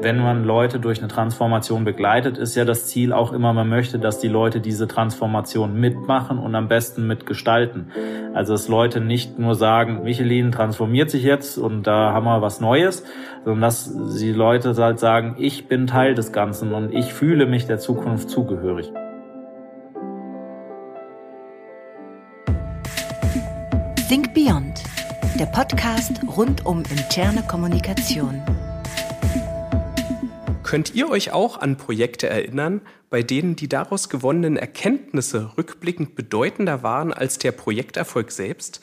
Wenn man Leute durch eine Transformation begleitet, ist ja das Ziel auch immer, man möchte, dass die Leute diese Transformation mitmachen und am besten mitgestalten. Also dass Leute nicht nur sagen, Michelin transformiert sich jetzt und da haben wir was Neues, sondern dass die Leute halt sagen, ich bin Teil des Ganzen und ich fühle mich der Zukunft zugehörig. Think Beyond, der Podcast rund um interne Kommunikation. Könnt ihr euch auch an Projekte erinnern, bei denen die daraus gewonnenen Erkenntnisse rückblickend bedeutender waren als der Projekterfolg selbst?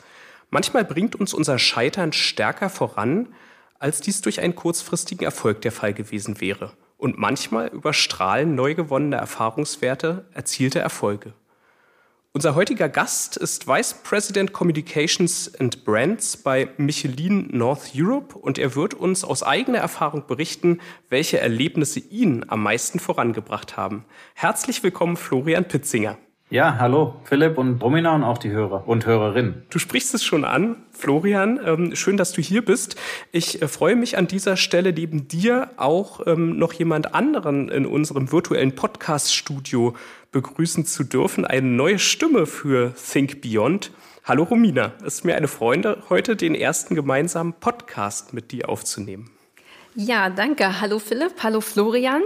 Manchmal bringt uns unser Scheitern stärker voran, als dies durch einen kurzfristigen Erfolg der Fall gewesen wäre. Und manchmal überstrahlen neu gewonnene Erfahrungswerte erzielte Erfolge. Unser heutiger Gast ist Vice President Communications and Brands bei Michelin North Europe und er wird uns aus eigener Erfahrung berichten, welche Erlebnisse ihn am meisten vorangebracht haben. Herzlich willkommen, Florian Pitzinger. Ja, hallo Philipp und Romina und auch die Hörer und Hörerinnen. Du sprichst es schon an, Florian. Ähm, schön, dass du hier bist. Ich äh, freue mich an dieser Stelle neben dir auch ähm, noch jemand anderen in unserem virtuellen Podcast-Studio begrüßen zu dürfen. Eine neue Stimme für Think Beyond. Hallo Romina, es ist mir eine Freude, heute den ersten gemeinsamen Podcast mit dir aufzunehmen. Ja, danke. Hallo Philipp, hallo Florian.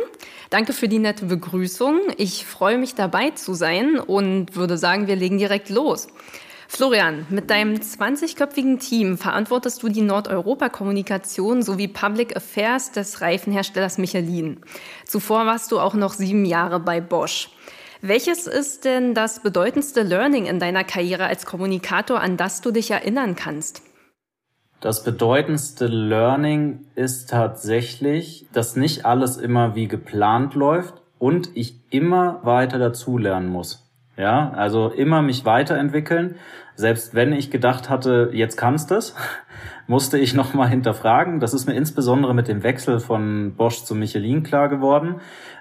Danke für die nette Begrüßung. Ich freue mich dabei zu sein und würde sagen, wir legen direkt los. Florian, mit deinem 20-köpfigen Team verantwortest du die Nordeuropa-Kommunikation sowie Public Affairs des Reifenherstellers Michelin. Zuvor warst du auch noch sieben Jahre bei Bosch. Welches ist denn das bedeutendste Learning in deiner Karriere als Kommunikator, an das du dich erinnern kannst? Das bedeutendste Learning ist tatsächlich, dass nicht alles immer wie geplant läuft und ich immer weiter dazulernen muss. Ja, also immer mich weiterentwickeln. Selbst wenn ich gedacht hatte, jetzt kannst es, musste ich nochmal hinterfragen. Das ist mir insbesondere mit dem Wechsel von Bosch zu Michelin klar geworden,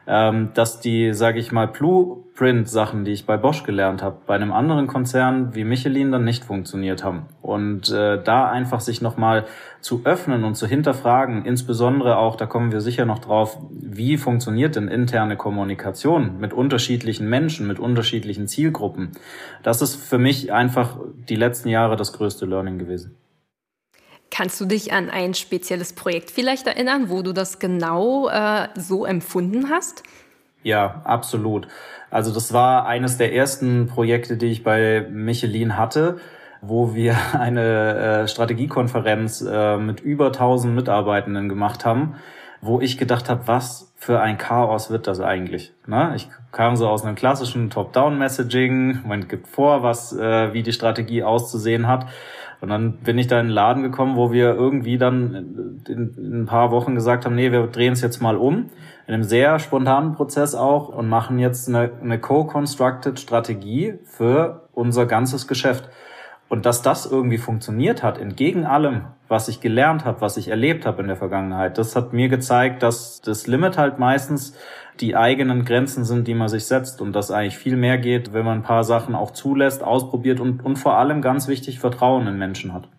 ähm, dass die, sage ich mal, Blueprint-Sachen, die ich bei Bosch gelernt habe, bei einem anderen Konzern wie Michelin dann nicht funktioniert haben. Und äh, da einfach sich nochmal zu öffnen und zu hinterfragen, insbesondere auch, da kommen wir sicher noch drauf, wie funktioniert denn interne Kommunikation mit unterschiedlichen Menschen, mit unterschiedlichen Zielgruppen. Das ist für mich einfach die letzten Jahre das größte Learning gewesen. Kannst du dich an ein spezielles Projekt vielleicht erinnern, wo du das genau äh, so empfunden hast? Ja, absolut. Also das war eines der ersten Projekte, die ich bei Michelin hatte, wo wir eine äh, Strategiekonferenz äh, mit über 1000 Mitarbeitenden gemacht haben, wo ich gedacht habe, was für ein Chaos wird das eigentlich? Ne? Ich kam so aus einem klassischen Top-Down-Messaging, man gibt vor, was äh, wie die Strategie auszusehen hat. Und dann bin ich da in den Laden gekommen, wo wir irgendwie dann in, in ein paar Wochen gesagt haben, nee, wir drehen es jetzt mal um. In einem sehr spontanen Prozess auch und machen jetzt eine, eine co-constructed Strategie für unser ganzes Geschäft. Und dass das irgendwie funktioniert hat, entgegen allem, was ich gelernt habe, was ich erlebt habe in der Vergangenheit, das hat mir gezeigt, dass das Limit halt meistens die eigenen Grenzen sind, die man sich setzt und dass eigentlich viel mehr geht, wenn man ein paar Sachen auch zulässt, ausprobiert und, und vor allem ganz wichtig Vertrauen in Menschen hat.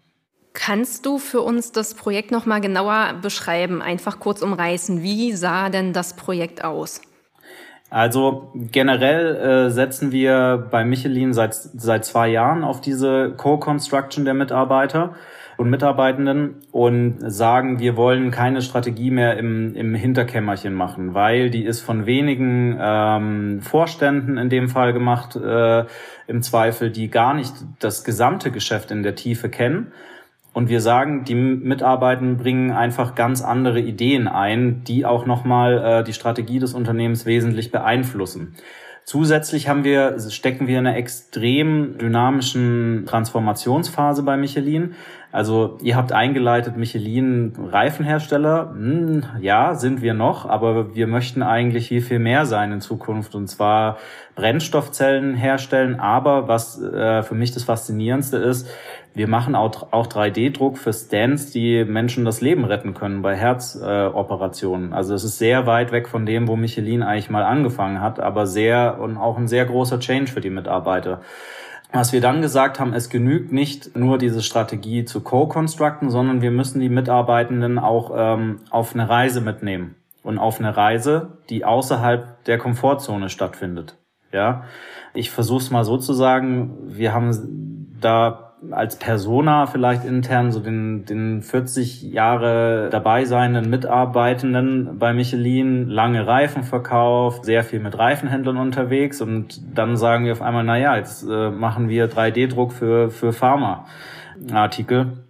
Kannst du für uns das Projekt noch mal genauer beschreiben, einfach kurz umreißen? Wie sah denn das Projekt aus? Also generell äh, setzen wir bei Michelin seit, seit zwei Jahren auf diese Co-Construction der Mitarbeiter und Mitarbeitenden und sagen, wir wollen keine Strategie mehr im, im Hinterkämmerchen machen, weil die ist von wenigen ähm, Vorständen in dem Fall gemacht, äh, im Zweifel, die gar nicht das gesamte Geschäft in der Tiefe kennen und wir sagen, die Mitarbeitenden bringen einfach ganz andere Ideen ein, die auch nochmal äh, die Strategie des Unternehmens wesentlich beeinflussen. Zusätzlich haben wir, stecken wir in einer extrem dynamischen Transformationsphase bei Michelin. Also ihr habt eingeleitet, Michelin Reifenhersteller. Hm, ja, sind wir noch, aber wir möchten eigentlich viel, viel mehr sein in Zukunft und zwar Brennstoffzellen herstellen. Aber was äh, für mich das Faszinierendste ist, wir machen auch, auch 3D-Druck für Stands, die Menschen das Leben retten können bei Herzoperationen. Äh, also es ist sehr weit weg von dem, wo Michelin eigentlich mal angefangen hat, aber sehr und auch ein sehr großer Change für die Mitarbeiter. Was wir dann gesagt haben, es genügt nicht nur diese Strategie zu co-constructen, sondern wir müssen die Mitarbeitenden auch ähm, auf eine Reise mitnehmen. Und auf eine Reise, die außerhalb der Komfortzone stattfindet. Ja, ich versuche es mal so zu sagen. Wir haben da als Persona vielleicht intern so den, den 40 Jahre dabei seienden Mitarbeitenden bei Michelin, lange Reifen verkauft, sehr viel mit Reifenhändlern unterwegs und dann sagen wir auf einmal, na ja, jetzt äh, machen wir 3D-Druck für, für Pharma-Artikel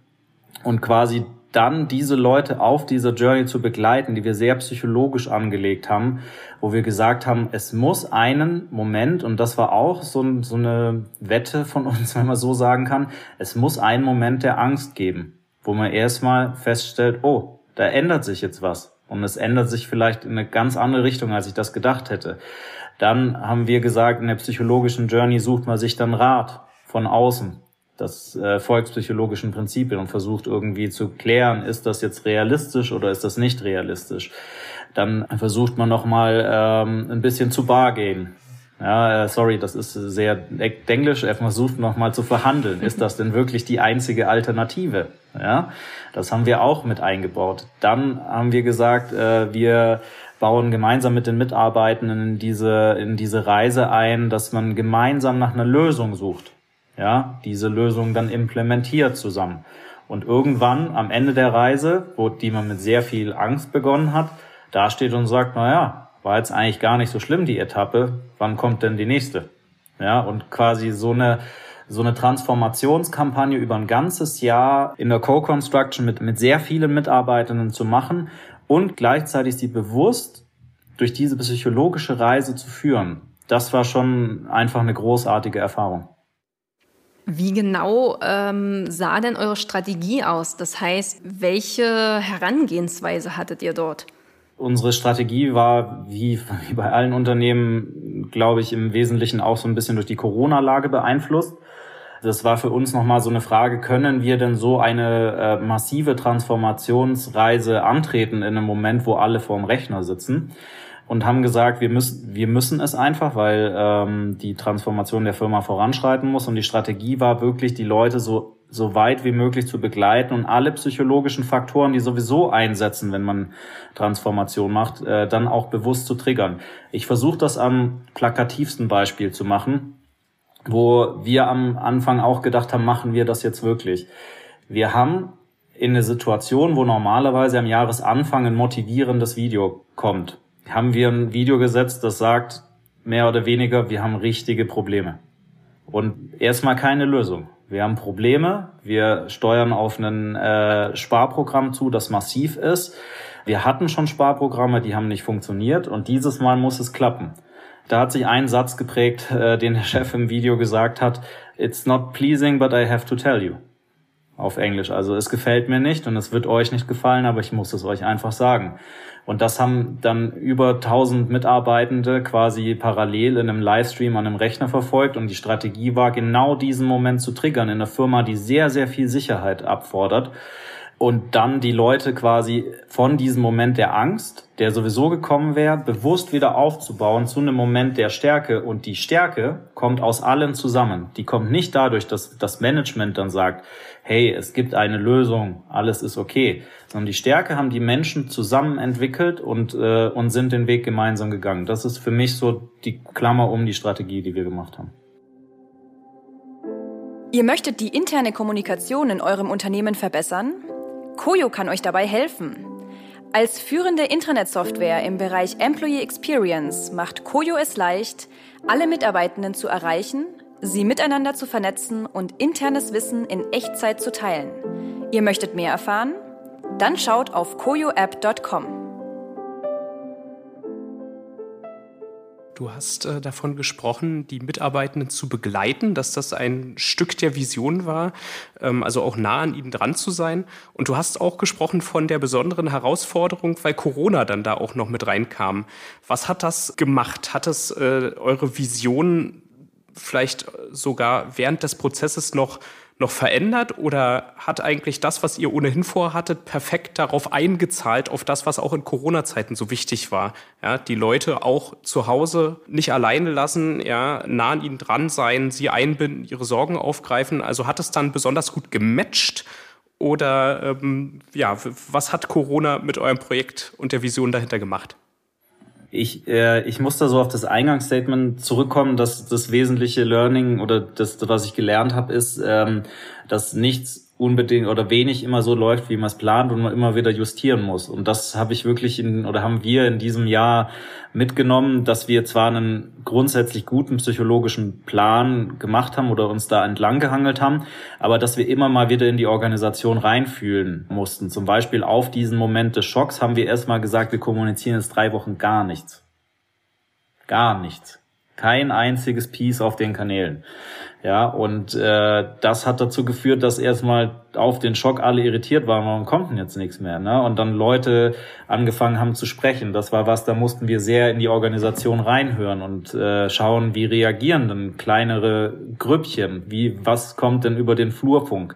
und quasi dann diese Leute auf dieser Journey zu begleiten, die wir sehr psychologisch angelegt haben, wo wir gesagt haben, es muss einen Moment, und das war auch so, so eine Wette von uns, wenn man so sagen kann, es muss einen Moment der Angst geben, wo man erstmal feststellt, oh, da ändert sich jetzt was. Und es ändert sich vielleicht in eine ganz andere Richtung, als ich das gedacht hätte. Dann haben wir gesagt, in der psychologischen Journey sucht man sich dann Rat von außen das äh, volkspsychologischen Prinzipien und versucht irgendwie zu klären, ist das jetzt realistisch oder ist das nicht realistisch. Dann versucht man nochmal ähm, ein bisschen zu bar gehen. Ja, äh, sorry, das ist sehr englisch. Er versucht nochmal zu verhandeln. Ist das denn wirklich die einzige Alternative? Ja, das haben wir auch mit eingebaut. Dann haben wir gesagt, äh, wir bauen gemeinsam mit den Mitarbeitenden in diese, in diese Reise ein, dass man gemeinsam nach einer Lösung sucht ja, diese Lösung dann implementiert zusammen. Und irgendwann am Ende der Reise, wo die man mit sehr viel Angst begonnen hat, da steht und sagt, na ja, war jetzt eigentlich gar nicht so schlimm die Etappe, wann kommt denn die nächste? Ja, und quasi so eine so eine Transformationskampagne über ein ganzes Jahr in der Co-Construction mit, mit sehr vielen Mitarbeitenden zu machen und gleichzeitig sie bewusst durch diese psychologische Reise zu führen. Das war schon einfach eine großartige Erfahrung. Wie genau ähm, sah denn eure Strategie aus? Das heißt, welche Herangehensweise hattet ihr dort? Unsere Strategie war, wie, bei allen Unternehmen, glaube ich, im Wesentlichen auch so ein bisschen durch die Corona-Lage beeinflusst. Das war für uns nochmal so eine Frage, können wir denn so eine äh, massive Transformationsreise antreten in einem Moment, wo alle vorm Rechner sitzen? Und haben gesagt, wir müssen, wir müssen es einfach, weil ähm, die Transformation der Firma voranschreiten muss. Und die Strategie war wirklich, die Leute so, so weit wie möglich zu begleiten und alle psychologischen Faktoren, die sowieso einsetzen, wenn man Transformation macht, äh, dann auch bewusst zu triggern. Ich versuche das am plakativsten Beispiel zu machen, wo wir am Anfang auch gedacht haben, machen wir das jetzt wirklich. Wir haben in eine Situation, wo normalerweise am Jahresanfang ein motivierendes Video kommt haben wir ein Video gesetzt, das sagt, mehr oder weniger, wir haben richtige Probleme. Und erstmal keine Lösung. Wir haben Probleme, wir steuern auf ein äh, Sparprogramm zu, das massiv ist. Wir hatten schon Sparprogramme, die haben nicht funktioniert und dieses Mal muss es klappen. Da hat sich ein Satz geprägt, äh, den der Chef im Video gesagt hat, It's not pleasing, but I have to tell you. Auf Englisch. Also es gefällt mir nicht und es wird euch nicht gefallen, aber ich muss es euch einfach sagen. Und das haben dann über 1000 Mitarbeitende quasi parallel in einem Livestream an einem Rechner verfolgt. Und die Strategie war, genau diesen Moment zu triggern in einer Firma, die sehr, sehr viel Sicherheit abfordert. Und dann die Leute quasi von diesem Moment der Angst, der sowieso gekommen wäre, bewusst wieder aufzubauen zu einem Moment der Stärke. Und die Stärke kommt aus allen zusammen. Die kommt nicht dadurch, dass das Management dann sagt, hey, es gibt eine Lösung, alles ist okay, sondern die Stärke haben die Menschen zusammen entwickelt und, äh, und sind den Weg gemeinsam gegangen. Das ist für mich so die Klammer um die Strategie, die wir gemacht haben. Ihr möchtet die interne Kommunikation in eurem Unternehmen verbessern? Koyo kann euch dabei helfen. Als führende Intranet-Software im Bereich Employee Experience macht Koyo es leicht, alle Mitarbeitenden zu erreichen, sie miteinander zu vernetzen und internes Wissen in Echtzeit zu teilen. Ihr möchtet mehr erfahren? Dann schaut auf koyoapp.com. Du hast äh, davon gesprochen, die Mitarbeitenden zu begleiten, dass das ein Stück der Vision war, ähm, also auch nah an ihnen dran zu sein. Und du hast auch gesprochen von der besonderen Herausforderung, weil Corona dann da auch noch mit reinkam. Was hat das gemacht? Hat es äh, eure Vision vielleicht sogar während des Prozesses noch noch verändert oder hat eigentlich das, was ihr ohnehin vorhattet, perfekt darauf eingezahlt, auf das, was auch in Corona-Zeiten so wichtig war? Ja, die Leute auch zu Hause nicht alleine lassen, ja, nah an ihnen dran sein, sie einbinden, ihre Sorgen aufgreifen. Also hat es dann besonders gut gematcht oder ähm, ja, was hat Corona mit eurem Projekt und der Vision dahinter gemacht? Ich, äh, ich muss da so auf das Eingangsstatement zurückkommen, dass das wesentliche Learning oder das, was ich gelernt habe, ist, ähm, dass nichts unbedingt oder wenig immer so läuft, wie man es plant und man immer wieder justieren muss. Und das habe ich wirklich in oder haben wir in diesem Jahr mitgenommen, dass wir zwar einen grundsätzlich guten psychologischen Plan gemacht haben oder uns da entlang gehangelt haben, aber dass wir immer mal wieder in die Organisation reinfühlen mussten. Zum Beispiel auf diesen Moment des Schocks haben wir erstmal gesagt, wir kommunizieren jetzt drei Wochen gar nichts. Gar nichts. Kein einziges Piece auf den Kanälen. Ja, und äh, das hat dazu geführt, dass erstmal auf den Schock alle irritiert waren, warum kommt denn jetzt nichts mehr? Ne? Und dann Leute angefangen haben zu sprechen. Das war was, da mussten wir sehr in die Organisation reinhören und äh, schauen, wie reagieren denn kleinere Grüppchen, wie was kommt denn über den Flurfunk.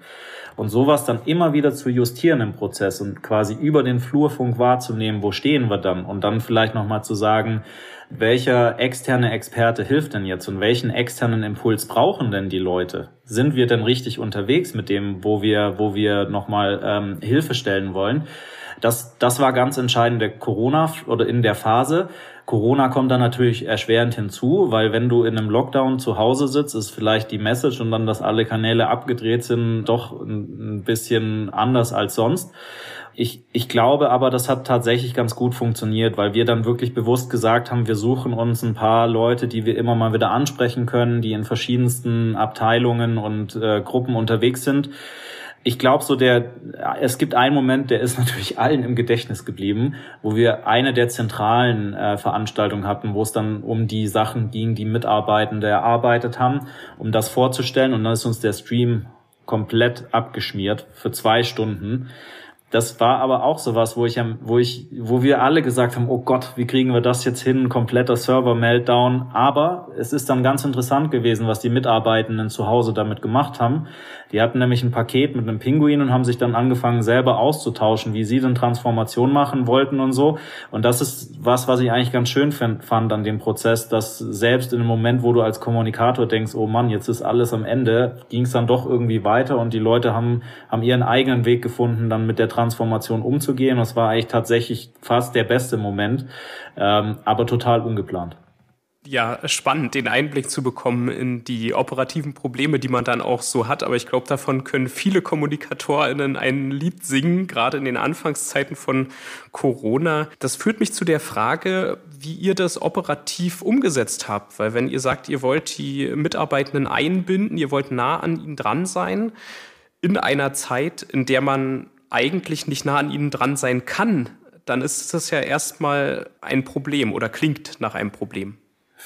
Und sowas dann immer wieder zu justieren im Prozess und quasi über den Flurfunk wahrzunehmen, wo stehen wir dann und dann vielleicht nochmal zu sagen, welcher externe Experte hilft denn jetzt und welchen externen Impuls brauchen denn die Leute? Sind wir denn richtig unterwegs mit dem, wo wir, wo wir nochmal ähm, Hilfe stellen wollen? Das, das war ganz entscheidend der Corona oder in der Phase. Corona kommt dann natürlich erschwerend hinzu, weil wenn du in einem Lockdown zu Hause sitzt, ist vielleicht die Message und dann, dass alle Kanäle abgedreht sind, doch ein bisschen anders als sonst. Ich, ich glaube aber, das hat tatsächlich ganz gut funktioniert, weil wir dann wirklich bewusst gesagt haben, wir suchen uns ein paar Leute, die wir immer mal wieder ansprechen können, die in verschiedensten Abteilungen und äh, Gruppen unterwegs sind. Ich glaube so der, es gibt einen Moment, der ist natürlich allen im Gedächtnis geblieben, wo wir eine der zentralen äh, Veranstaltungen hatten, wo es dann um die Sachen ging, die Mitarbeitende erarbeitet haben, um das vorzustellen. Und dann ist uns der Stream komplett abgeschmiert für zwei Stunden. Das war aber auch sowas, wo ich, wo ich, wo wir alle gesagt haben, oh Gott, wie kriegen wir das jetzt hin? Kompletter Server-Meltdown. Aber es ist dann ganz interessant gewesen, was die Mitarbeitenden zu Hause damit gemacht haben. Die hatten nämlich ein Paket mit einem Pinguin und haben sich dann angefangen, selber auszutauschen, wie sie denn Transformation machen wollten und so. Und das ist was, was ich eigentlich ganz schön fand an dem Prozess, dass selbst in dem Moment, wo du als Kommunikator denkst, oh Mann, jetzt ist alles am Ende, ging es dann doch irgendwie weiter und die Leute haben, haben ihren eigenen Weg gefunden, dann mit der Transformation umzugehen. Das war eigentlich tatsächlich fast der beste Moment, ähm, aber total ungeplant ja spannend, den Einblick zu bekommen in die operativen Probleme, die man dann auch so hat. Aber ich glaube, davon können viele KommunikatorInnen ein Lied singen, gerade in den Anfangszeiten von Corona. Das führt mich zu der Frage, wie ihr das operativ umgesetzt habt. Weil wenn ihr sagt, ihr wollt die Mitarbeitenden einbinden, ihr wollt nah an ihnen dran sein, in einer Zeit, in der man eigentlich nicht nah an ihnen dran sein kann, dann ist das ja erstmal ein Problem oder klingt nach einem Problem.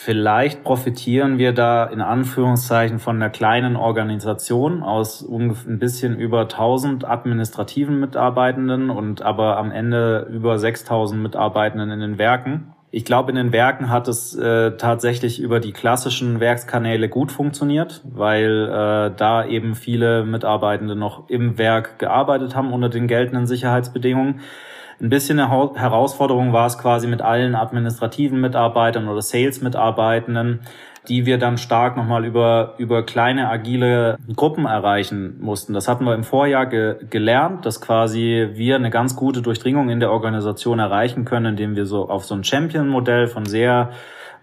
Vielleicht profitieren wir da in Anführungszeichen von einer kleinen Organisation aus ein bisschen über 1000 administrativen Mitarbeitenden und aber am Ende über 6000 Mitarbeitenden in den Werken. Ich glaube, in den Werken hat es äh, tatsächlich über die klassischen Werkskanäle gut funktioniert, weil äh, da eben viele Mitarbeitende noch im Werk gearbeitet haben unter den geltenden Sicherheitsbedingungen. Ein bisschen eine Herausforderung war es quasi mit allen administrativen Mitarbeitern oder Sales-Mitarbeitenden, die wir dann stark nochmal über, über kleine agile Gruppen erreichen mussten. Das hatten wir im Vorjahr ge gelernt, dass quasi wir eine ganz gute Durchdringung in der Organisation erreichen können, indem wir so auf so ein Champion-Modell von sehr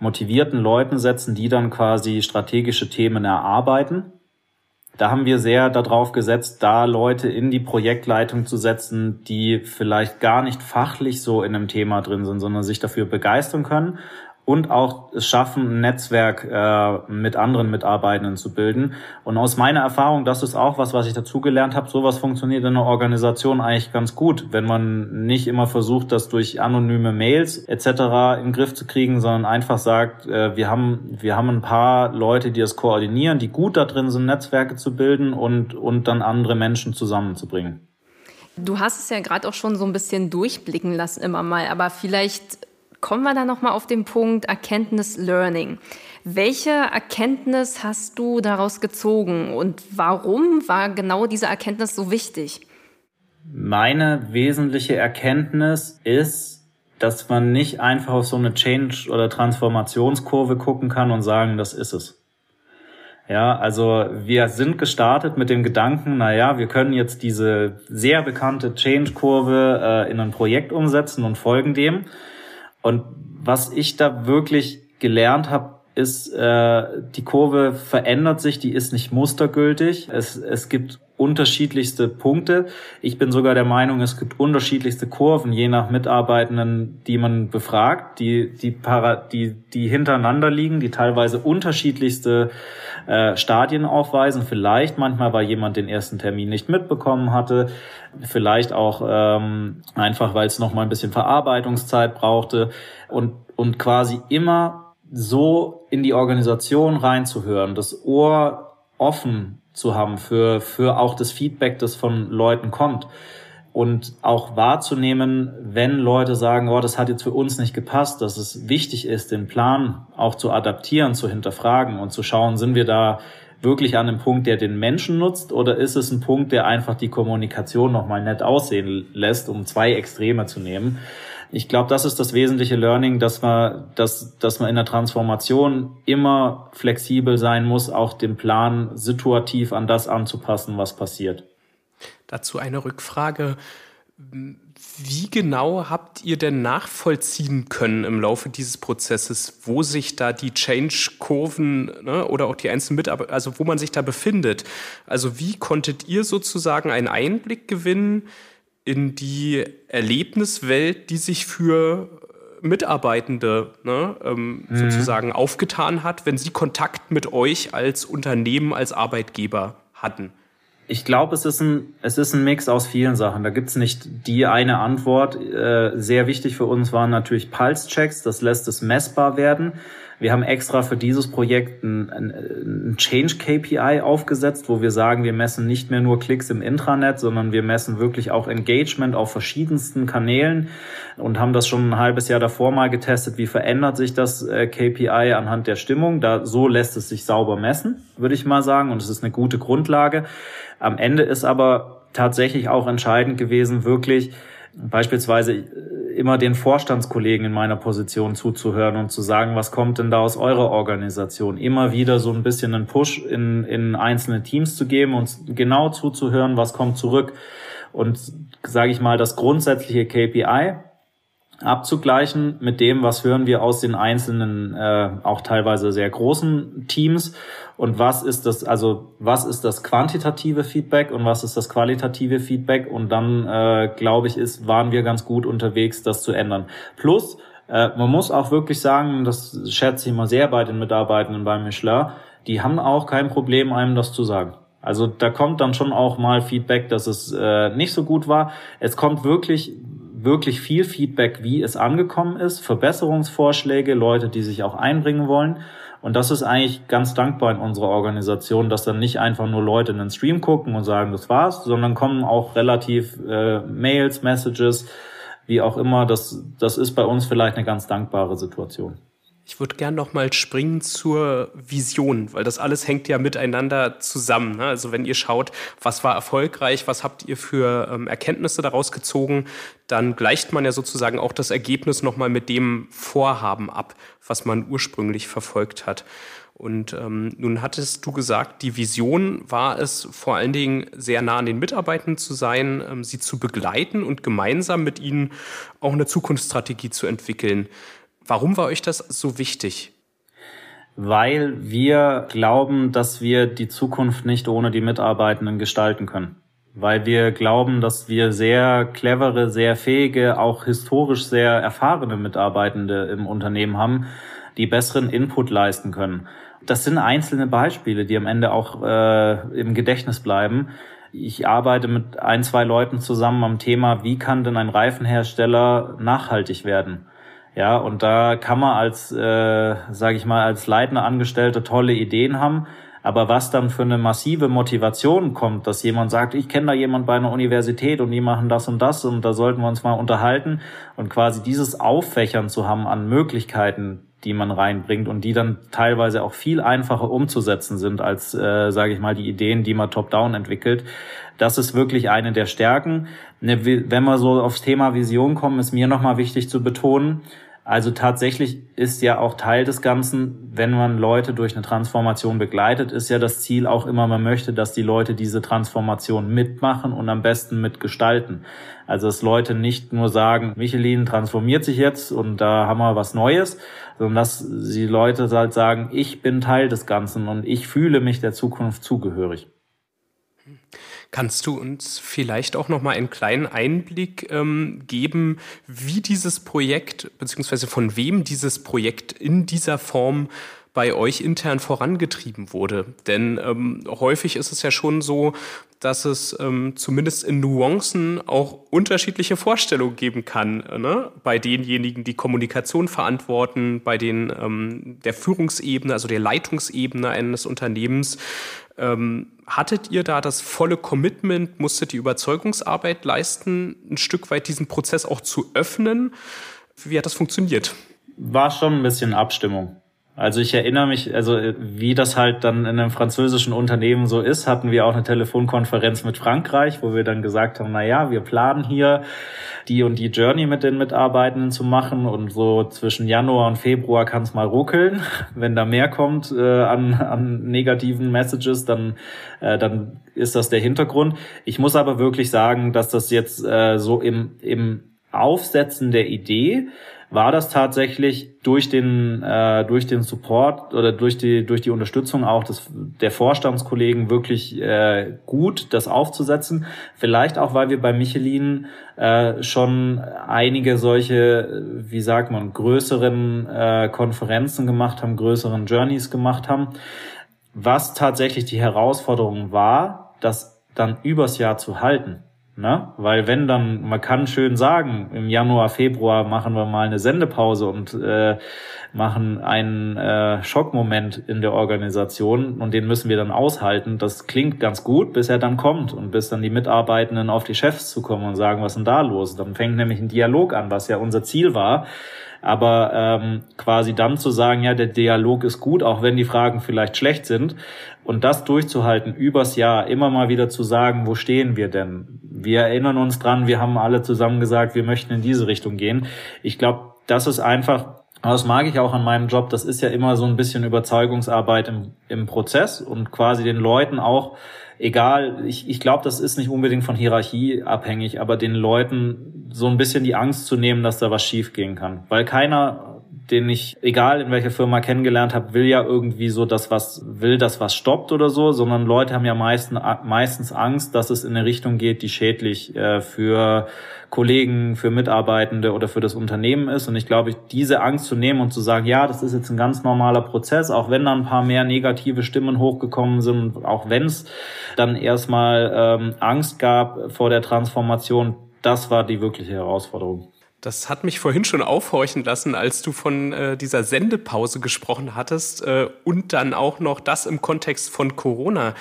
motivierten Leuten setzen, die dann quasi strategische Themen erarbeiten da haben wir sehr darauf gesetzt, da Leute in die Projektleitung zu setzen, die vielleicht gar nicht fachlich so in einem Thema drin sind, sondern sich dafür begeistern können und auch es schaffen, ein Netzwerk äh, mit anderen Mitarbeitenden zu bilden. Und aus meiner Erfahrung, das ist auch was, was ich dazugelernt habe, sowas funktioniert in einer Organisation eigentlich ganz gut, wenn man nicht immer versucht, das durch anonyme Mails etc. in den Griff zu kriegen, sondern einfach sagt, äh, wir haben wir haben ein paar Leute, die das koordinieren, die gut da drin sind, Netzwerke zu bilden und und dann andere Menschen zusammenzubringen. Du hast es ja gerade auch schon so ein bisschen durchblicken lassen immer mal, aber vielleicht kommen wir dann nochmal auf den Punkt Erkenntnis Learning. Welche Erkenntnis hast du daraus gezogen und warum war genau diese Erkenntnis so wichtig? Meine wesentliche Erkenntnis ist, dass man nicht einfach auf so eine Change- oder Transformationskurve gucken kann und sagen, das ist es. Ja, also wir sind gestartet mit dem Gedanken, na ja, wir können jetzt diese sehr bekannte Change-Kurve äh, in ein Projekt umsetzen und folgen dem. Und was ich da wirklich gelernt habe, ist, äh, die Kurve verändert sich, die ist nicht mustergültig. Es, es gibt unterschiedlichste Punkte. Ich bin sogar der Meinung, es gibt unterschiedlichste Kurven, je nach Mitarbeitenden, die man befragt, die, die, para, die, die hintereinander liegen, die teilweise unterschiedlichste äh, Stadien aufweisen. Vielleicht manchmal, weil jemand den ersten Termin nicht mitbekommen hatte. Vielleicht auch ähm, einfach, weil es nochmal ein bisschen Verarbeitungszeit brauchte. Und, und quasi immer so in die Organisation reinzuhören, das Ohr offen zu haben für, für auch das Feedback, das von Leuten kommt. Und auch wahrzunehmen, wenn Leute sagen, oh, das hat jetzt für uns nicht gepasst, dass es wichtig ist, den Plan auch zu adaptieren, zu hinterfragen und zu schauen, sind wir da wirklich an einem Punkt, der den Menschen nutzt, oder ist es ein Punkt, der einfach die Kommunikation nochmal nett aussehen lässt, um zwei Extreme zu nehmen? Ich glaube, das ist das wesentliche Learning, dass man, dass, dass man in der Transformation immer flexibel sein muss, auch den Plan situativ an das anzupassen, was passiert. Dazu eine Rückfrage. Wie genau habt ihr denn nachvollziehen können im Laufe dieses Prozesses, wo sich da die Change-Kurven ne, oder auch die einzelnen Mitarbeiter, also wo man sich da befindet? Also wie konntet ihr sozusagen einen Einblick gewinnen in die Erlebniswelt, die sich für Mitarbeitende ne, ähm, mhm. sozusagen aufgetan hat, wenn sie Kontakt mit euch als Unternehmen, als Arbeitgeber hatten? Ich glaube, es ist ein es ist ein Mix aus vielen Sachen. Da gibt's nicht die eine Antwort. Äh, sehr wichtig für uns waren natürlich Pulse-Checks. Das lässt es messbar werden. Wir haben extra für dieses Projekt ein, ein, Change KPI aufgesetzt, wo wir sagen, wir messen nicht mehr nur Klicks im Intranet, sondern wir messen wirklich auch Engagement auf verschiedensten Kanälen und haben das schon ein halbes Jahr davor mal getestet. Wie verändert sich das äh, KPI anhand der Stimmung? Da, so lässt es sich sauber messen, würde ich mal sagen. Und es ist eine gute Grundlage. Am Ende ist aber tatsächlich auch entscheidend gewesen, wirklich beispielsweise äh, immer den Vorstandskollegen in meiner Position zuzuhören und zu sagen, was kommt denn da aus eurer Organisation? Immer wieder so ein bisschen einen Push in, in einzelne Teams zu geben und genau zuzuhören, was kommt zurück. Und sage ich mal, das grundsätzliche KPI, abzugleichen mit dem, was hören wir aus den einzelnen, äh, auch teilweise sehr großen Teams und was ist das, also was ist das quantitative Feedback und was ist das qualitative Feedback und dann, äh, glaube ich, ist, waren wir ganz gut unterwegs, das zu ändern. Plus, äh, man muss auch wirklich sagen, das schätze ich mal sehr bei den Mitarbeitenden bei Michelin, die haben auch kein Problem, einem das zu sagen. Also da kommt dann schon auch mal Feedback, dass es äh, nicht so gut war. Es kommt wirklich wirklich viel Feedback, wie es angekommen ist, Verbesserungsvorschläge, Leute, die sich auch einbringen wollen. Und das ist eigentlich ganz dankbar in unserer Organisation, dass dann nicht einfach nur Leute in den Stream gucken und sagen, das war's, sondern kommen auch relativ äh, Mails, Messages, wie auch immer. Das, das ist bei uns vielleicht eine ganz dankbare Situation. Ich würde gern noch mal springen zur Vision, weil das alles hängt ja miteinander zusammen. Ne? Also wenn ihr schaut, was war erfolgreich, was habt ihr für ähm, Erkenntnisse daraus gezogen, dann gleicht man ja sozusagen auch das Ergebnis noch mal mit dem Vorhaben ab, was man ursprünglich verfolgt hat. Und ähm, nun hattest du gesagt, die Vision war es vor allen Dingen sehr nah an den Mitarbeitern zu sein, ähm, sie zu begleiten und gemeinsam mit ihnen auch eine Zukunftsstrategie zu entwickeln. Warum war euch das so wichtig? Weil wir glauben, dass wir die Zukunft nicht ohne die Mitarbeitenden gestalten können. Weil wir glauben, dass wir sehr clevere, sehr fähige, auch historisch sehr erfahrene Mitarbeitende im Unternehmen haben, die besseren Input leisten können. Das sind einzelne Beispiele, die am Ende auch äh, im Gedächtnis bleiben. Ich arbeite mit ein, zwei Leuten zusammen am Thema, wie kann denn ein Reifenhersteller nachhaltig werden? Ja, und da kann man als, äh, sage ich mal, als leitender Angestellte tolle Ideen haben. Aber was dann für eine massive Motivation kommt, dass jemand sagt, ich kenne da jemand bei einer Universität und die machen das und das und da sollten wir uns mal unterhalten und quasi dieses Auffächern zu haben an Möglichkeiten, die man reinbringt und die dann teilweise auch viel einfacher umzusetzen sind als, äh, sage ich mal, die Ideen, die man top-down entwickelt. Das ist wirklich eine der Stärken. Ne, wenn wir so aufs Thema Vision kommen, ist mir nochmal wichtig zu betonen, also tatsächlich ist ja auch Teil des Ganzen, wenn man Leute durch eine Transformation begleitet, ist ja das Ziel auch immer, man möchte, dass die Leute diese Transformation mitmachen und am besten mitgestalten. Also dass Leute nicht nur sagen, Michelin transformiert sich jetzt und da haben wir was Neues, sondern dass die Leute halt sagen, ich bin Teil des Ganzen und ich fühle mich der Zukunft zugehörig. Kannst du uns vielleicht auch noch mal einen kleinen Einblick ähm, geben, wie dieses Projekt beziehungsweise von wem dieses Projekt in dieser Form bei euch intern vorangetrieben wurde. Denn ähm, häufig ist es ja schon so, dass es ähm, zumindest in Nuancen auch unterschiedliche Vorstellungen geben kann. Ne? Bei denjenigen, die Kommunikation verantworten, bei den ähm, der Führungsebene, also der Leitungsebene eines Unternehmens. Ähm, hattet ihr da das volle Commitment, musstet die Überzeugungsarbeit leisten, ein Stück weit diesen Prozess auch zu öffnen? Wie hat das funktioniert? War schon ein bisschen Abstimmung. Also ich erinnere mich, also wie das halt dann in einem französischen Unternehmen so ist, hatten wir auch eine Telefonkonferenz mit Frankreich, wo wir dann gesagt haben, na ja, wir planen hier die und die Journey mit den Mitarbeitenden zu machen und so zwischen Januar und Februar kann es mal ruckeln. Wenn da mehr kommt äh, an, an negativen Messages, dann, äh, dann ist das der Hintergrund. Ich muss aber wirklich sagen, dass das jetzt äh, so im, im Aufsetzen der Idee war das tatsächlich durch den äh, durch den Support oder durch die durch die Unterstützung auch des, der Vorstandskollegen wirklich äh, gut, das aufzusetzen. Vielleicht auch, weil wir bei Michelin äh, schon einige solche, wie sagt man, größeren äh, Konferenzen gemacht haben, größeren Journeys gemacht haben. Was tatsächlich die Herausforderung war, das dann übers Jahr zu halten. Ne? Weil wenn dann, man kann schön sagen, im Januar, Februar machen wir mal eine Sendepause und äh, machen einen äh, Schockmoment in der Organisation und den müssen wir dann aushalten. Das klingt ganz gut, bis er dann kommt und bis dann die Mitarbeitenden auf die Chefs zu kommen und sagen, was ist denn da los? Dann fängt nämlich ein Dialog an, was ja unser Ziel war. Aber ähm, quasi dann zu sagen, ja, der Dialog ist gut, auch wenn die Fragen vielleicht schlecht sind. Und das durchzuhalten übers Jahr, immer mal wieder zu sagen, wo stehen wir denn? Wir erinnern uns dran, wir haben alle zusammen gesagt, wir möchten in diese Richtung gehen. Ich glaube, das ist einfach das mag ich auch an meinem Job. Das ist ja immer so ein bisschen Überzeugungsarbeit im, im Prozess und quasi den Leuten auch, egal, ich, ich glaube, das ist nicht unbedingt von Hierarchie abhängig, aber den Leuten so ein bisschen die Angst zu nehmen, dass da was schief gehen kann. Weil keiner den ich, egal in welcher Firma kennengelernt habe, will ja irgendwie so das, was will, das was stoppt oder so, sondern Leute haben ja meistens, meistens Angst, dass es in eine Richtung geht, die schädlich äh, für Kollegen, für Mitarbeitende oder für das Unternehmen ist. Und ich glaube, diese Angst zu nehmen und zu sagen, ja, das ist jetzt ein ganz normaler Prozess, auch wenn da ein paar mehr negative Stimmen hochgekommen sind, auch wenn es dann erstmal ähm, Angst gab vor der Transformation, das war die wirkliche Herausforderung. Das hat mich vorhin schon aufhorchen lassen, als du von äh, dieser Sendepause gesprochen hattest äh, und dann auch noch das im Kontext von Corona.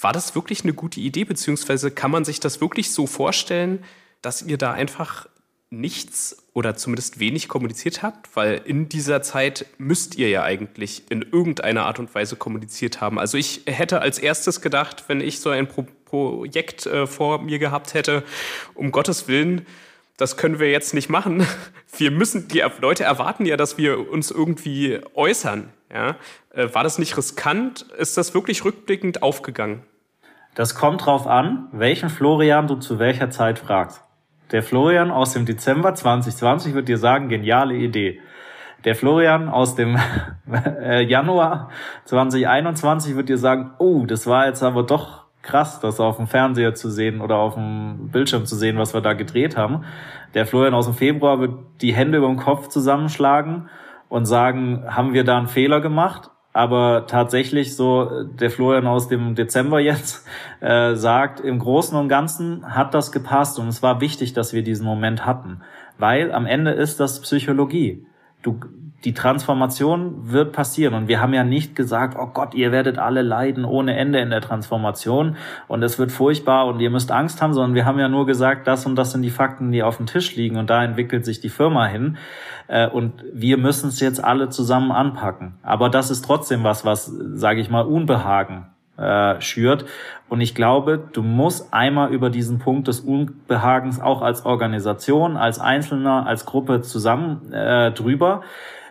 War das wirklich eine gute Idee, beziehungsweise kann man sich das wirklich so vorstellen, dass ihr da einfach nichts oder zumindest wenig kommuniziert habt? Weil in dieser Zeit müsst ihr ja eigentlich in irgendeiner Art und Weise kommuniziert haben. Also ich hätte als erstes gedacht, wenn ich so ein Pro Projekt äh, vor mir gehabt hätte, um Gottes Willen, das können wir jetzt nicht machen. Wir müssen, die Leute erwarten ja, dass wir uns irgendwie äußern. Ja? Äh, war das nicht riskant? Ist das wirklich rückblickend aufgegangen? Das kommt drauf an, welchen Florian du zu welcher Zeit fragst. Der Florian aus dem Dezember 2020 wird dir sagen, geniale Idee. Der Florian aus dem äh, Januar 2021 wird dir sagen, oh, das war jetzt aber doch krass, das auf dem Fernseher zu sehen oder auf dem Bildschirm zu sehen, was wir da gedreht haben. Der Florian aus dem Februar wird die Hände über den Kopf zusammenschlagen und sagen, haben wir da einen Fehler gemacht? Aber tatsächlich so, der Florian aus dem Dezember jetzt äh, sagt, im Großen und Ganzen hat das gepasst und es war wichtig, dass wir diesen Moment hatten. Weil am Ende ist das Psychologie. Du, die Transformation wird passieren. Und wir haben ja nicht gesagt, oh Gott, ihr werdet alle leiden ohne Ende in der Transformation und es wird furchtbar und ihr müsst Angst haben, sondern wir haben ja nur gesagt, das und das sind die Fakten, die auf dem Tisch liegen und da entwickelt sich die Firma hin. Äh, und wir müssen es jetzt alle zusammen anpacken. Aber das ist trotzdem was, was, sage ich mal, Unbehagen äh, schürt. Und ich glaube, du musst einmal über diesen Punkt des Unbehagens auch als Organisation, als Einzelner, als Gruppe zusammen äh, drüber.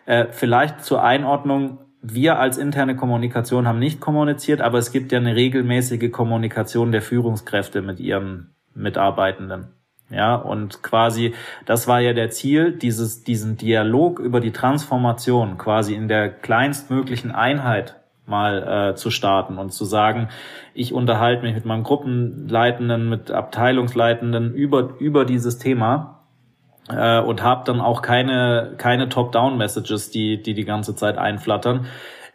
Äh, vielleicht zur Einordnung, wir als interne Kommunikation haben nicht kommuniziert, aber es gibt ja eine regelmäßige Kommunikation der Führungskräfte mit ihren Mitarbeitenden. Ja, und quasi, das war ja der Ziel, dieses, diesen Dialog über die Transformation quasi in der kleinstmöglichen Einheit mal äh, zu starten und zu sagen, ich unterhalte mich mit meinem Gruppenleitenden, mit Abteilungsleitenden über, über dieses Thema äh, und habe dann auch keine, keine Top-Down-Messages, die, die die ganze Zeit einflattern.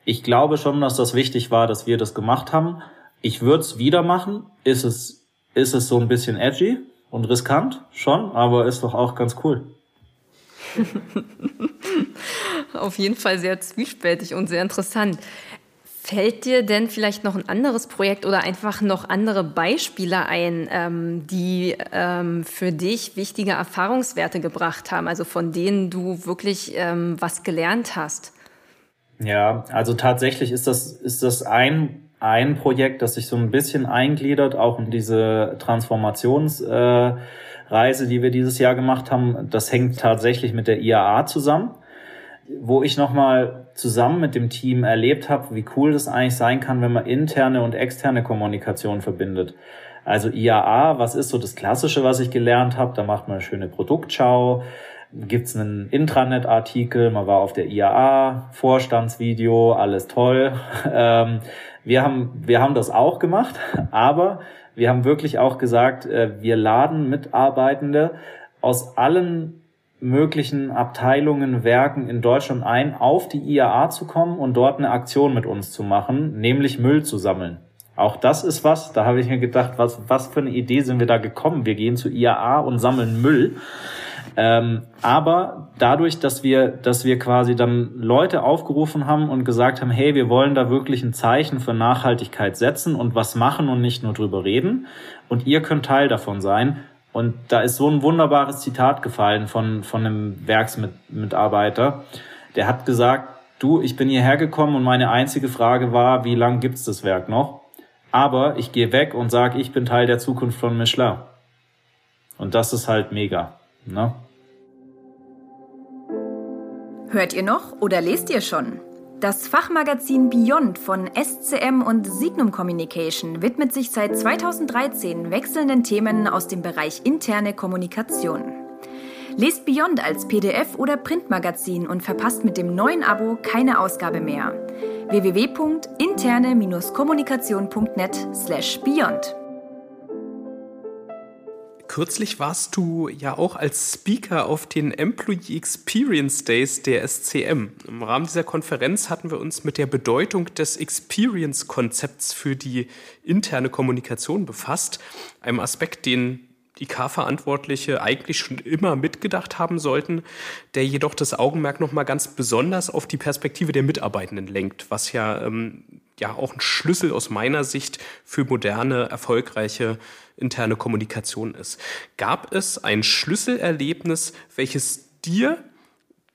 Ich glaube schon, dass das wichtig war, dass wir das gemacht haben. Ich würde es wieder machen. Ist es, ist es so ein bisschen edgy und riskant? Schon, aber ist doch auch ganz cool. Auf jeden Fall sehr zwiespältig und sehr interessant. Fällt dir denn vielleicht noch ein anderes Projekt oder einfach noch andere Beispiele ein, ähm, die ähm, für dich wichtige Erfahrungswerte gebracht haben, also von denen du wirklich ähm, was gelernt hast? Ja, also tatsächlich ist das, ist das ein, ein Projekt, das sich so ein bisschen eingliedert, auch in diese Transformationsreise, äh, die wir dieses Jahr gemacht haben. Das hängt tatsächlich mit der IAA zusammen wo ich nochmal zusammen mit dem Team erlebt habe, wie cool das eigentlich sein kann, wenn man interne und externe Kommunikation verbindet. Also IAA, was ist so das Klassische, was ich gelernt habe? Da macht man eine schöne Produktschau, gibt's einen Intranet-Artikel, man war auf der IAA, Vorstandsvideo, alles toll. Ähm, wir, haben, wir haben das auch gemacht, aber wir haben wirklich auch gesagt, äh, wir laden Mitarbeitende aus allen möglichen Abteilungen, Werken in Deutschland ein, auf die IAA zu kommen und dort eine Aktion mit uns zu machen, nämlich Müll zu sammeln. Auch das ist was, da habe ich mir gedacht, was, was für eine Idee sind wir da gekommen? Wir gehen zu IAA und sammeln Müll. Ähm, aber dadurch, dass wir, dass wir quasi dann Leute aufgerufen haben und gesagt haben, hey, wir wollen da wirklich ein Zeichen für Nachhaltigkeit setzen und was machen und nicht nur drüber reden und ihr könnt Teil davon sein, und da ist so ein wunderbares Zitat gefallen von, von einem Werksmitarbeiter. Der hat gesagt, du, ich bin hierher gekommen und meine einzige Frage war, wie lang gibt's das Werk noch? Aber ich gehe weg und sage, ich bin Teil der Zukunft von Michelin. Und das ist halt mega. Ne? Hört ihr noch oder lest ihr schon? Das Fachmagazin Beyond von SCM und Signum Communication widmet sich seit 2013 wechselnden Themen aus dem Bereich interne Kommunikation. Lest Beyond als PDF oder Printmagazin und verpasst mit dem neuen Abo keine Ausgabe mehr. www.interne-kommunikation.net/beyond Kürzlich warst du ja auch als Speaker auf den Employee Experience Days der SCM. Im Rahmen dieser Konferenz hatten wir uns mit der Bedeutung des Experience-Konzepts für die interne Kommunikation befasst. Einem Aspekt, den die K-Verantwortliche eigentlich schon immer mitgedacht haben sollten, der jedoch das Augenmerk nochmal ganz besonders auf die Perspektive der Mitarbeitenden lenkt, was ja, ähm, ja auch ein Schlüssel aus meiner Sicht für moderne, erfolgreiche interne Kommunikation ist. Gab es ein Schlüsselerlebnis, welches dir,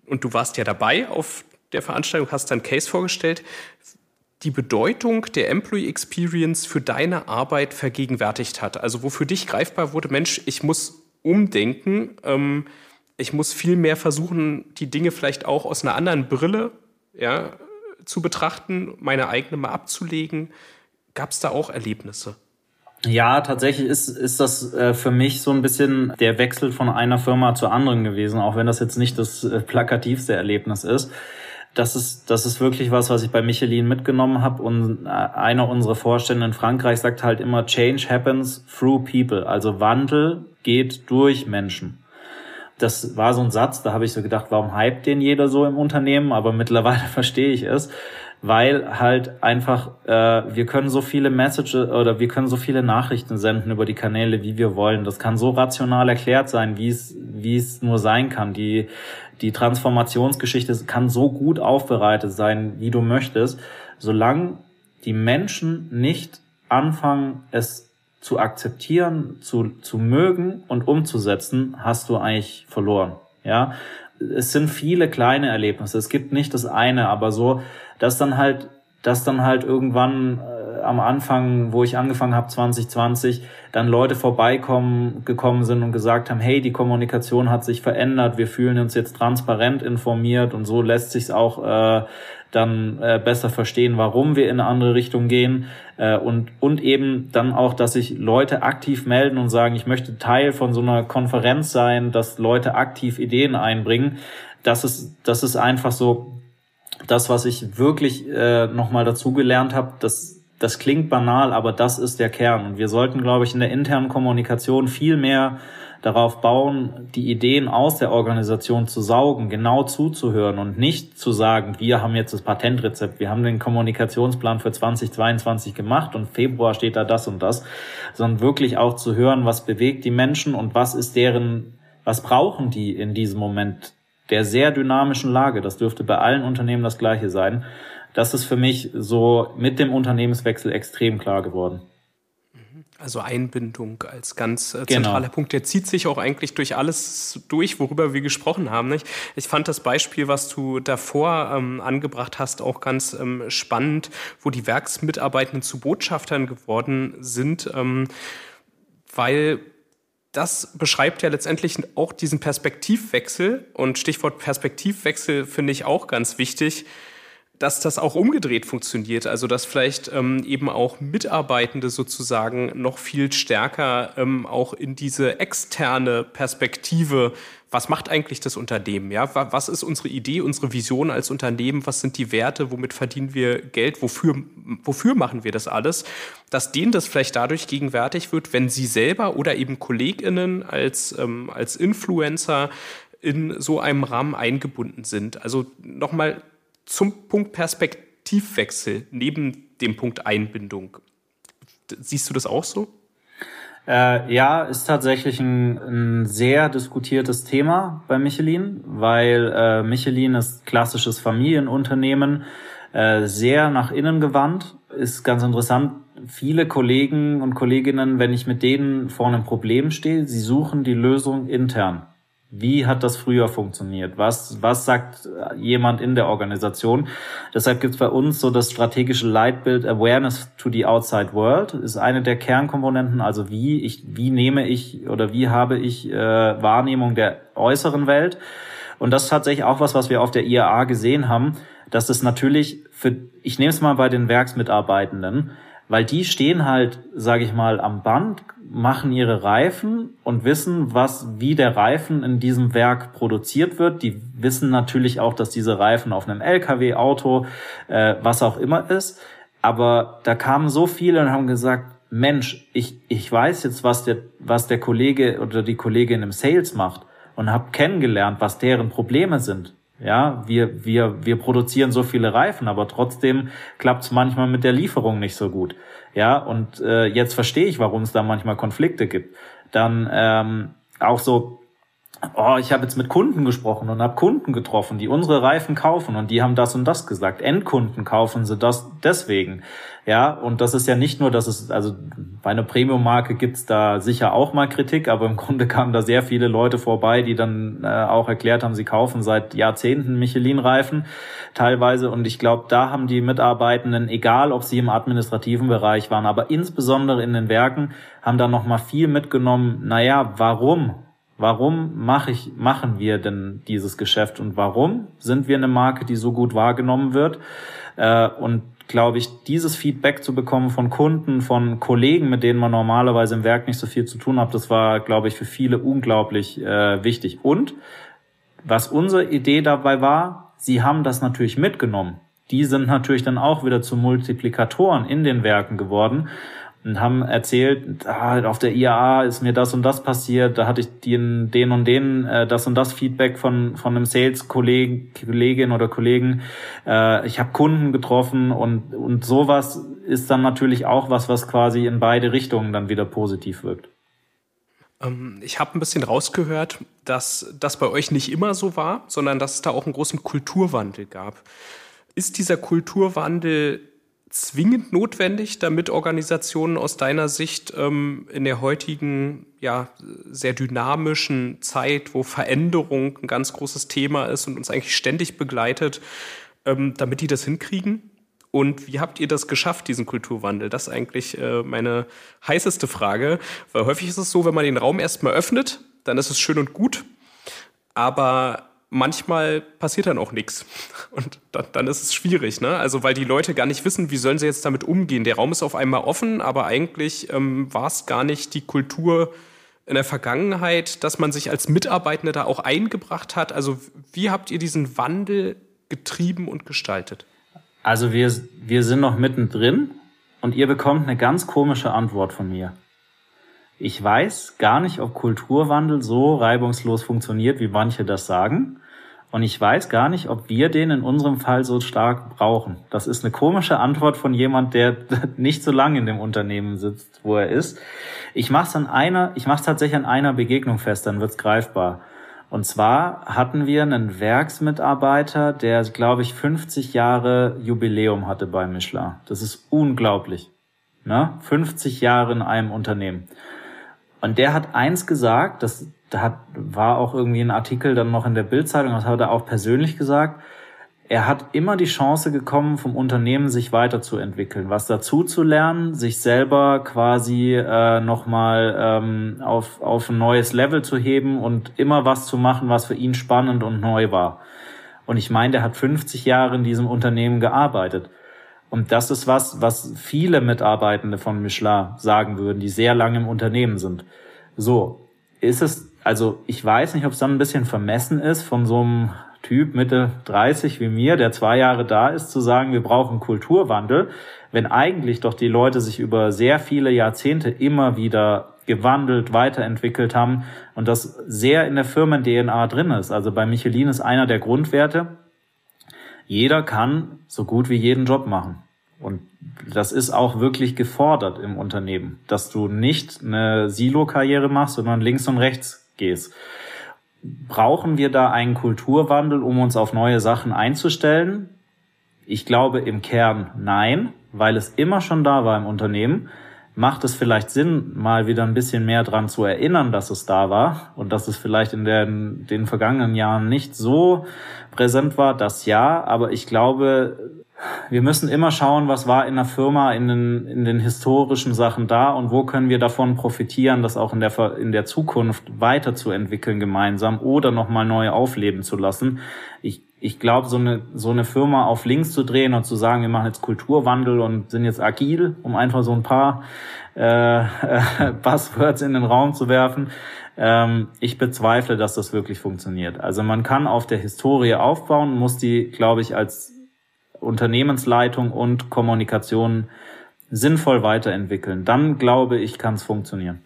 und du warst ja dabei auf der Veranstaltung, hast deinen Case vorgestellt, die Bedeutung der Employee Experience für deine Arbeit vergegenwärtigt hat? Also wo für dich greifbar wurde, Mensch, ich muss umdenken, ähm, ich muss viel mehr versuchen, die Dinge vielleicht auch aus einer anderen Brille ja, zu betrachten, meine eigene mal abzulegen. Gab es da auch Erlebnisse? Ja, tatsächlich ist, ist das äh, für mich so ein bisschen der Wechsel von einer Firma zur anderen gewesen, auch wenn das jetzt nicht das äh, plakativste Erlebnis ist. Das ist, das ist wirklich was, was ich bei Michelin mitgenommen habe. Und äh, einer unserer Vorstände in Frankreich sagt halt immer, Change happens through people. Also Wandel geht durch Menschen. das war so ein Satz, da habe ich so gedacht, warum hypt den jeder so im Unternehmen? Aber mittlerweile verstehe ich es, weil halt einfach äh, wir können so viele Messages oder wir können so viele Nachrichten senden über die Kanäle, wie wir wollen. Das kann so rational erklärt sein, wie es wie es nur sein kann. Die die Transformationsgeschichte kann so gut aufbereitet sein, wie du möchtest, solange die Menschen nicht anfangen, es zu akzeptieren, zu, zu mögen und umzusetzen, hast du eigentlich verloren. Ja, es sind viele kleine Erlebnisse. Es gibt nicht das eine, aber so, dass dann halt, dass dann halt irgendwann äh, am Anfang, wo ich angefangen habe, 2020, dann Leute vorbeikommen, gekommen sind und gesagt haben, hey, die Kommunikation hat sich verändert, wir fühlen uns jetzt transparent informiert und so lässt sich auch äh, dann äh, besser verstehen, warum wir in eine andere Richtung gehen äh, und, und eben dann auch, dass sich Leute aktiv melden und sagen, ich möchte Teil von so einer Konferenz sein, dass Leute aktiv Ideen einbringen. Das ist, das ist einfach so das, was ich wirklich äh, nochmal dazugelernt habe, das das klingt banal, aber das ist der Kern. Und wir sollten, glaube ich, in der internen Kommunikation viel mehr darauf bauen, die Ideen aus der Organisation zu saugen, genau zuzuhören und nicht zu sagen, wir haben jetzt das Patentrezept, wir haben den Kommunikationsplan für 2022 gemacht und Februar steht da das und das, sondern wirklich auch zu hören, was bewegt die Menschen und was ist deren, was brauchen die in diesem Moment der sehr dynamischen Lage. Das dürfte bei allen Unternehmen das gleiche sein. Das ist für mich so mit dem Unternehmenswechsel extrem klar geworden. Also Einbindung als ganz äh, genau. zentraler genau. Punkt, der zieht sich auch eigentlich durch alles durch, worüber wir gesprochen haben. Nicht? Ich fand das Beispiel, was du davor ähm, angebracht hast, auch ganz ähm, spannend, wo die Werksmitarbeitenden zu Botschaftern geworden sind, ähm, weil das beschreibt ja letztendlich auch diesen Perspektivwechsel und Stichwort Perspektivwechsel finde ich auch ganz wichtig dass das auch umgedreht funktioniert. Also dass vielleicht ähm, eben auch Mitarbeitende sozusagen noch viel stärker ähm, auch in diese externe Perspektive, was macht eigentlich das Unternehmen? Ja, was ist unsere Idee, unsere Vision als Unternehmen? Was sind die Werte? Womit verdienen wir Geld? Wofür, wofür machen wir das alles? Dass denen das vielleicht dadurch gegenwärtig wird, wenn sie selber oder eben KollegInnen als, ähm, als Influencer in so einem Rahmen eingebunden sind. Also nochmal zum Punkt Perspektivwechsel neben dem Punkt Einbindung. Siehst du das auch so? Äh, ja, ist tatsächlich ein, ein, sehr diskutiertes Thema bei Michelin, weil äh, Michelin ist klassisches Familienunternehmen, äh, sehr nach innen gewandt. Ist ganz interessant. Viele Kollegen und Kolleginnen, wenn ich mit denen vor einem Problem stehe, sie suchen die Lösung intern. Wie hat das früher funktioniert? Was, was sagt jemand in der Organisation? Deshalb gibt es bei uns so das strategische Leitbild Awareness to the Outside World, ist eine der Kernkomponenten. Also wie ich, wie nehme ich oder wie habe ich äh, Wahrnehmung der äußeren Welt? Und das ist tatsächlich auch was, was wir auf der IAA gesehen haben, dass es natürlich für, ich nehme es mal bei den Werksmitarbeitenden, weil die stehen halt, sage ich mal, am Band, machen ihre Reifen und wissen, was wie der Reifen in diesem Werk produziert wird. Die wissen natürlich auch, dass diese Reifen auf einem LKW, Auto, äh, was auch immer ist. Aber da kamen so viele und haben gesagt, Mensch, ich, ich weiß jetzt, was der, was der Kollege oder die Kollegin im Sales macht und habe kennengelernt, was deren Probleme sind. Ja, wir, wir, wir produzieren so viele Reifen, aber trotzdem klappt es manchmal mit der Lieferung nicht so gut. Ja, und äh, jetzt verstehe ich, warum es da manchmal Konflikte gibt. Dann ähm, auch so oh, ich habe jetzt mit Kunden gesprochen und habe Kunden getroffen, die unsere Reifen kaufen und die haben das und das gesagt. Endkunden kaufen sie das deswegen. Ja, und das ist ja nicht nur, dass es, also bei einer Premium-Marke gibt's da sicher auch mal Kritik, aber im Grunde kamen da sehr viele Leute vorbei, die dann äh, auch erklärt haben, sie kaufen seit Jahrzehnten Michelin-Reifen teilweise. Und ich glaube, da haben die Mitarbeitenden, egal ob sie im administrativen Bereich waren, aber insbesondere in den Werken, haben da nochmal viel mitgenommen, naja, warum Warum mache ich, machen wir denn dieses Geschäft und warum sind wir eine Marke, die so gut wahrgenommen wird? Äh, und glaube ich, dieses Feedback zu bekommen von Kunden, von Kollegen, mit denen man normalerweise im Werk nicht so viel zu tun hat, das war, glaube ich, für viele unglaublich äh, wichtig. Und was unsere Idee dabei war, sie haben das natürlich mitgenommen. Die sind natürlich dann auch wieder zu Multiplikatoren in den Werken geworden und haben erzählt, ah, auf der IAA ist mir das und das passiert, da hatte ich den, den und den äh, das und das Feedback von von einem Sales Kollegen, Kollegin oder Kollegen. Äh, ich habe Kunden getroffen und und sowas ist dann natürlich auch was, was quasi in beide Richtungen dann wieder positiv wirkt. Ähm, ich habe ein bisschen rausgehört, dass das bei euch nicht immer so war, sondern dass es da auch einen großen Kulturwandel gab. Ist dieser Kulturwandel zwingend notwendig, damit Organisationen aus deiner Sicht ähm, in der heutigen, ja, sehr dynamischen Zeit, wo Veränderung ein ganz großes Thema ist und uns eigentlich ständig begleitet, ähm, damit die das hinkriegen? Und wie habt ihr das geschafft, diesen Kulturwandel? Das ist eigentlich äh, meine heißeste Frage, weil häufig ist es so, wenn man den Raum erstmal öffnet, dann ist es schön und gut, aber manchmal passiert dann auch nichts. Und dann, dann, ist es schwierig, ne? Also weil die Leute gar nicht wissen, wie sollen sie jetzt damit umgehen. Der Raum ist auf einmal offen, aber eigentlich ähm, war es gar nicht die Kultur in der Vergangenheit, dass man sich als Mitarbeitende da auch eingebracht hat. Also wie habt ihr diesen Wandel getrieben und gestaltet? Also wir, wir sind noch mittendrin und ihr bekommt eine ganz komische Antwort von mir. Ich weiß gar nicht, ob Kulturwandel so reibungslos funktioniert, wie manche das sagen. Und ich weiß gar nicht, ob wir den in unserem Fall so stark brauchen. Das ist eine komische Antwort von jemand, der nicht so lange in dem Unternehmen sitzt, wo er ist. Ich mache es an einer, ich mache tatsächlich an einer Begegnung fest, dann wird's greifbar. Und zwar hatten wir einen Werksmitarbeiter, der, glaube ich, 50 Jahre Jubiläum hatte bei Michelin. Das ist unglaublich. Ne? 50 Jahre in einem Unternehmen. Und der hat eins gesagt, das da hat, war auch irgendwie ein Artikel dann noch in der Bildzeitung, das hat er auch persönlich gesagt. Er hat immer die Chance gekommen, vom Unternehmen sich weiterzuentwickeln, was dazu zu lernen, sich selber quasi äh, nochmal ähm, auf, auf ein neues Level zu heben und immer was zu machen, was für ihn spannend und neu war. Und ich meine, der hat 50 Jahre in diesem Unternehmen gearbeitet. Und das ist was, was viele Mitarbeitende von Michelin sagen würden, die sehr lange im Unternehmen sind. So, ist es, also ich weiß nicht, ob es dann ein bisschen vermessen ist von so einem Typ Mitte 30 wie mir, der zwei Jahre da ist, zu sagen, wir brauchen Kulturwandel, wenn eigentlich doch die Leute sich über sehr viele Jahrzehnte immer wieder gewandelt, weiterentwickelt haben und das sehr in der Firmen-DNA drin ist. Also bei Michelin ist einer der Grundwerte, jeder kann so gut wie jeden Job machen. Und das ist auch wirklich gefordert im Unternehmen, dass du nicht eine Silo-Karriere machst, sondern links und rechts gehst. Brauchen wir da einen Kulturwandel, um uns auf neue Sachen einzustellen? Ich glaube im Kern nein, weil es immer schon da war im Unternehmen. Macht es vielleicht Sinn, mal wieder ein bisschen mehr dran zu erinnern, dass es da war und dass es vielleicht in den, den vergangenen Jahren nicht so präsent war, das ja, aber ich glaube, wir müssen immer schauen, was war in der Firma in den, in den historischen Sachen da und wo können wir davon profitieren, das auch in der, in der Zukunft weiterzuentwickeln gemeinsam oder nochmal neu aufleben zu lassen. Ich, ich glaube, so eine, so eine Firma auf links zu drehen und zu sagen, wir machen jetzt Kulturwandel und sind jetzt agil, um einfach so ein paar äh, äh, Buzzwords in den Raum zu werfen, ähm, ich bezweifle, dass das wirklich funktioniert. Also man kann auf der Historie aufbauen, muss die, glaube ich, als Unternehmensleitung und Kommunikation sinnvoll weiterentwickeln. Dann glaube ich, kann es funktionieren.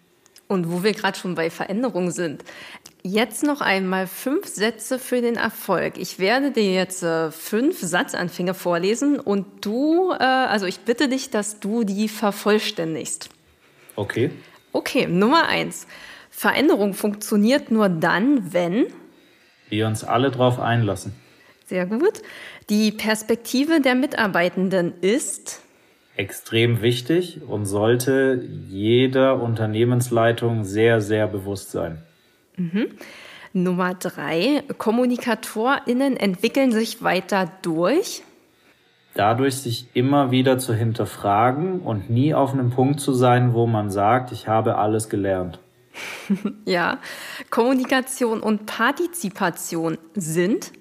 Und wo wir gerade schon bei Veränderungen sind, jetzt noch einmal fünf Sätze für den Erfolg. Ich werde dir jetzt äh, fünf Satzanfänge vorlesen und du, äh, also ich bitte dich, dass du die vervollständigst. Okay. Okay, Nummer eins. Veränderung funktioniert nur dann, wenn wir uns alle darauf einlassen. Sehr gut. Die Perspektive der Mitarbeitenden ist extrem wichtig und sollte jeder Unternehmensleitung sehr, sehr bewusst sein. Mhm. Nummer drei, KommunikatorInnen entwickeln sich weiter durch. Dadurch sich immer wieder zu hinterfragen und nie auf einem Punkt zu sein, wo man sagt, ich habe alles gelernt. ja, Kommunikation und Partizipation sind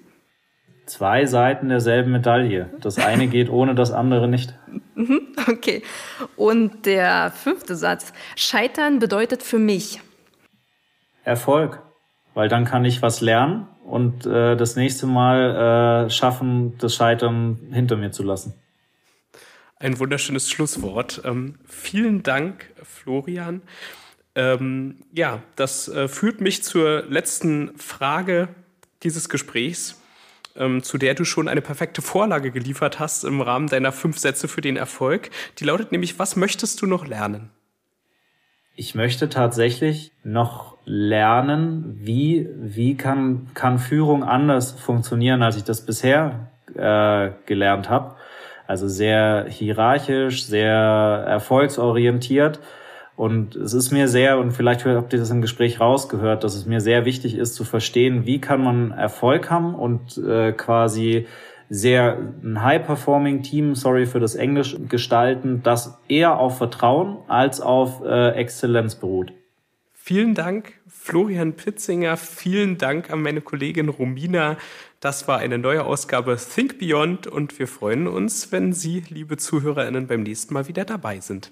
zwei Seiten derselben Medaille. Das eine geht ohne das andere nicht. Mhm, okay. Und der fünfte Satz. Scheitern bedeutet für mich Erfolg, weil dann kann ich was lernen und äh, das nächste Mal äh, schaffen, das Scheitern hinter mir zu lassen. Ein wunderschönes Schlusswort. Ähm, vielen Dank, Florian. Ähm, ja, das äh, führt mich zur letzten Frage dieses Gesprächs, ähm, zu der du schon eine perfekte Vorlage geliefert hast im Rahmen deiner fünf Sätze für den Erfolg. Die lautet nämlich, was möchtest du noch lernen? Ich möchte tatsächlich noch lernen, wie, wie kann, kann Führung anders funktionieren, als ich das bisher äh, gelernt habe. Also sehr hierarchisch, sehr erfolgsorientiert. Und es ist mir sehr, und vielleicht habt ihr das im Gespräch rausgehört, dass es mir sehr wichtig ist zu verstehen, wie kann man Erfolg haben und äh, quasi sehr ein High-Performing-Team, sorry für das Englisch, gestalten, das eher auf Vertrauen als auf äh, Exzellenz beruht. Vielen Dank, Florian Pitzinger. Vielen Dank an meine Kollegin Romina. Das war eine neue Ausgabe Think Beyond und wir freuen uns, wenn Sie, liebe ZuhörerInnen, beim nächsten Mal wieder dabei sind.